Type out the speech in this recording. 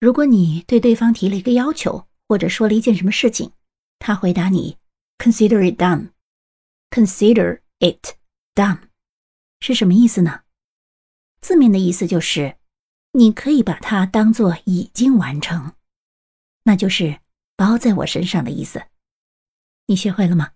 如果你对对方提了一个要求或者说了一件什么事情他回答你 consider it done consider it done 是什么意思呢？字面的意思就是你可以把它当做已经完成那就是包在我身上的意思。你学会了吗？